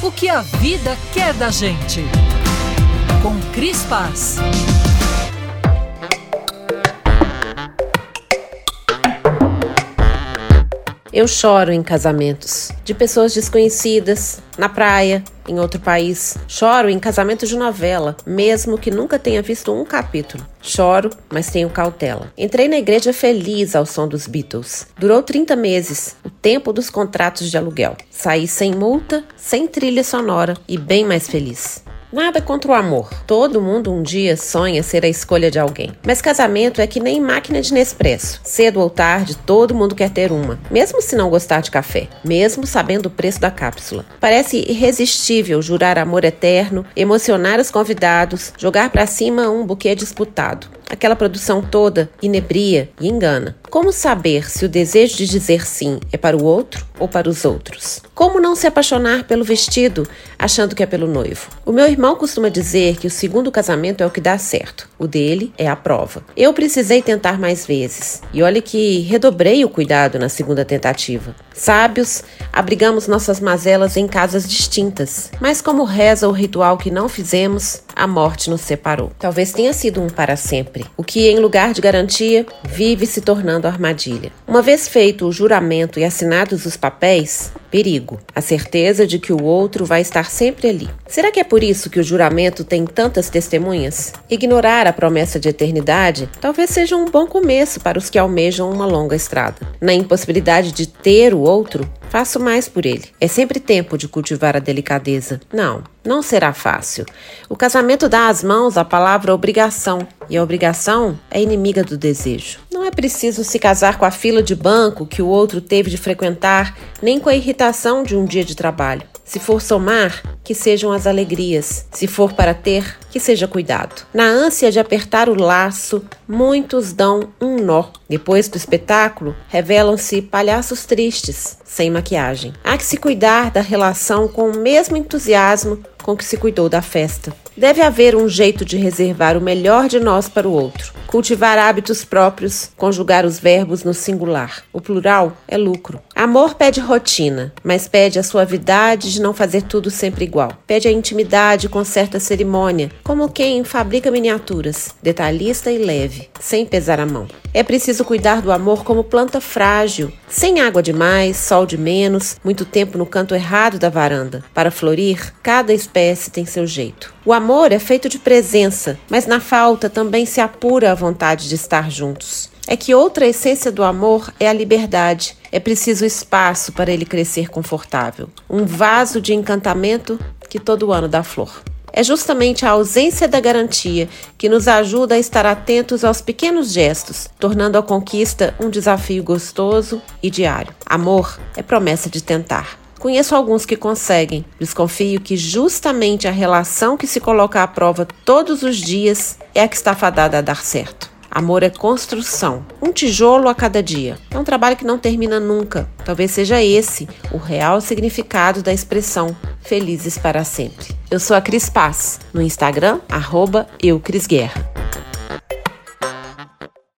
O que a vida quer da gente. Com Cris Paz. Eu choro em casamentos de pessoas desconhecidas, na praia, em outro país. Choro em casamento de novela, mesmo que nunca tenha visto um capítulo. Choro, mas tenho cautela. Entrei na igreja feliz ao som dos Beatles. Durou 30 meses, o tempo dos contratos de aluguel. Saí sem multa, sem trilha sonora e bem mais feliz. Nada contra o amor. Todo mundo um dia sonha ser a escolha de alguém. Mas casamento é que nem máquina de Nespresso. Cedo ou tarde, todo mundo quer ter uma, mesmo se não gostar de café, mesmo sabendo o preço da cápsula. Parece irresistível jurar amor eterno, emocionar os convidados, jogar para cima um buquê disputado. Aquela produção toda inebria e engana. Como saber se o desejo de dizer sim é para o outro ou para os outros? Como não se apaixonar pelo vestido achando que é pelo noivo? O meu irmão costuma dizer que o segundo casamento é o que dá certo, o dele é a prova. Eu precisei tentar mais vezes e olhe que redobrei o cuidado na segunda tentativa. Sábios, abrigamos nossas mazelas em casas distintas, mas como reza o ritual que não fizemos, a morte nos separou. Talvez tenha sido um para sempre, o que, em lugar de garantia, vive se tornando armadilha. Uma vez feito o juramento e assinados os papéis, perigo, a certeza de que o outro vai estar sempre ali. Será que é por isso que o juramento tem tantas testemunhas? Ignorar a promessa de eternidade talvez seja um bom começo para os que almejam uma longa estrada. Na impossibilidade de ter o outro, Faço mais por ele. É sempre tempo de cultivar a delicadeza. Não, não será fácil. O casamento dá às mãos a palavra obrigação, e a obrigação é inimiga do desejo. Não é preciso se casar com a fila de banco que o outro teve de frequentar, nem com a irritação de um dia de trabalho. Se for somar, que sejam as alegrias. Se for para ter, que seja cuidado. Na ânsia de apertar o laço, muitos dão um nó. Depois do espetáculo, revelam-se palhaços tristes, sem maquiagem. Há que se cuidar da relação com o mesmo entusiasmo com que se cuidou da festa. Deve haver um jeito de reservar o melhor de nós para o outro. Cultivar hábitos próprios, conjugar os verbos no singular. O plural é lucro. Amor pede rotina, mas pede a suavidade de não fazer tudo sempre igual. Pede a intimidade com certa cerimônia, como quem fabrica miniaturas, detalhista e leve, sem pesar a mão. É preciso cuidar do amor como planta frágil, sem água demais, sol de menos, muito tempo no canto errado da varanda. Para florir, cada espécie tem seu jeito. O amor é feito de presença, mas na falta também se apura a vontade de estar juntos. É que outra essência do amor é a liberdade. É preciso espaço para ele crescer confortável. Um vaso de encantamento que todo ano dá flor. É justamente a ausência da garantia que nos ajuda a estar atentos aos pequenos gestos, tornando a conquista um desafio gostoso e diário. Amor é promessa de tentar. Conheço alguns que conseguem. Desconfio que justamente a relação que se coloca à prova todos os dias é a que está fadada a dar certo. Amor é construção, um tijolo a cada dia. É um trabalho que não termina nunca. Talvez seja esse o real significado da expressão felizes para sempre. Eu sou a Cris Paz, no Instagram, arroba eucrisguerra.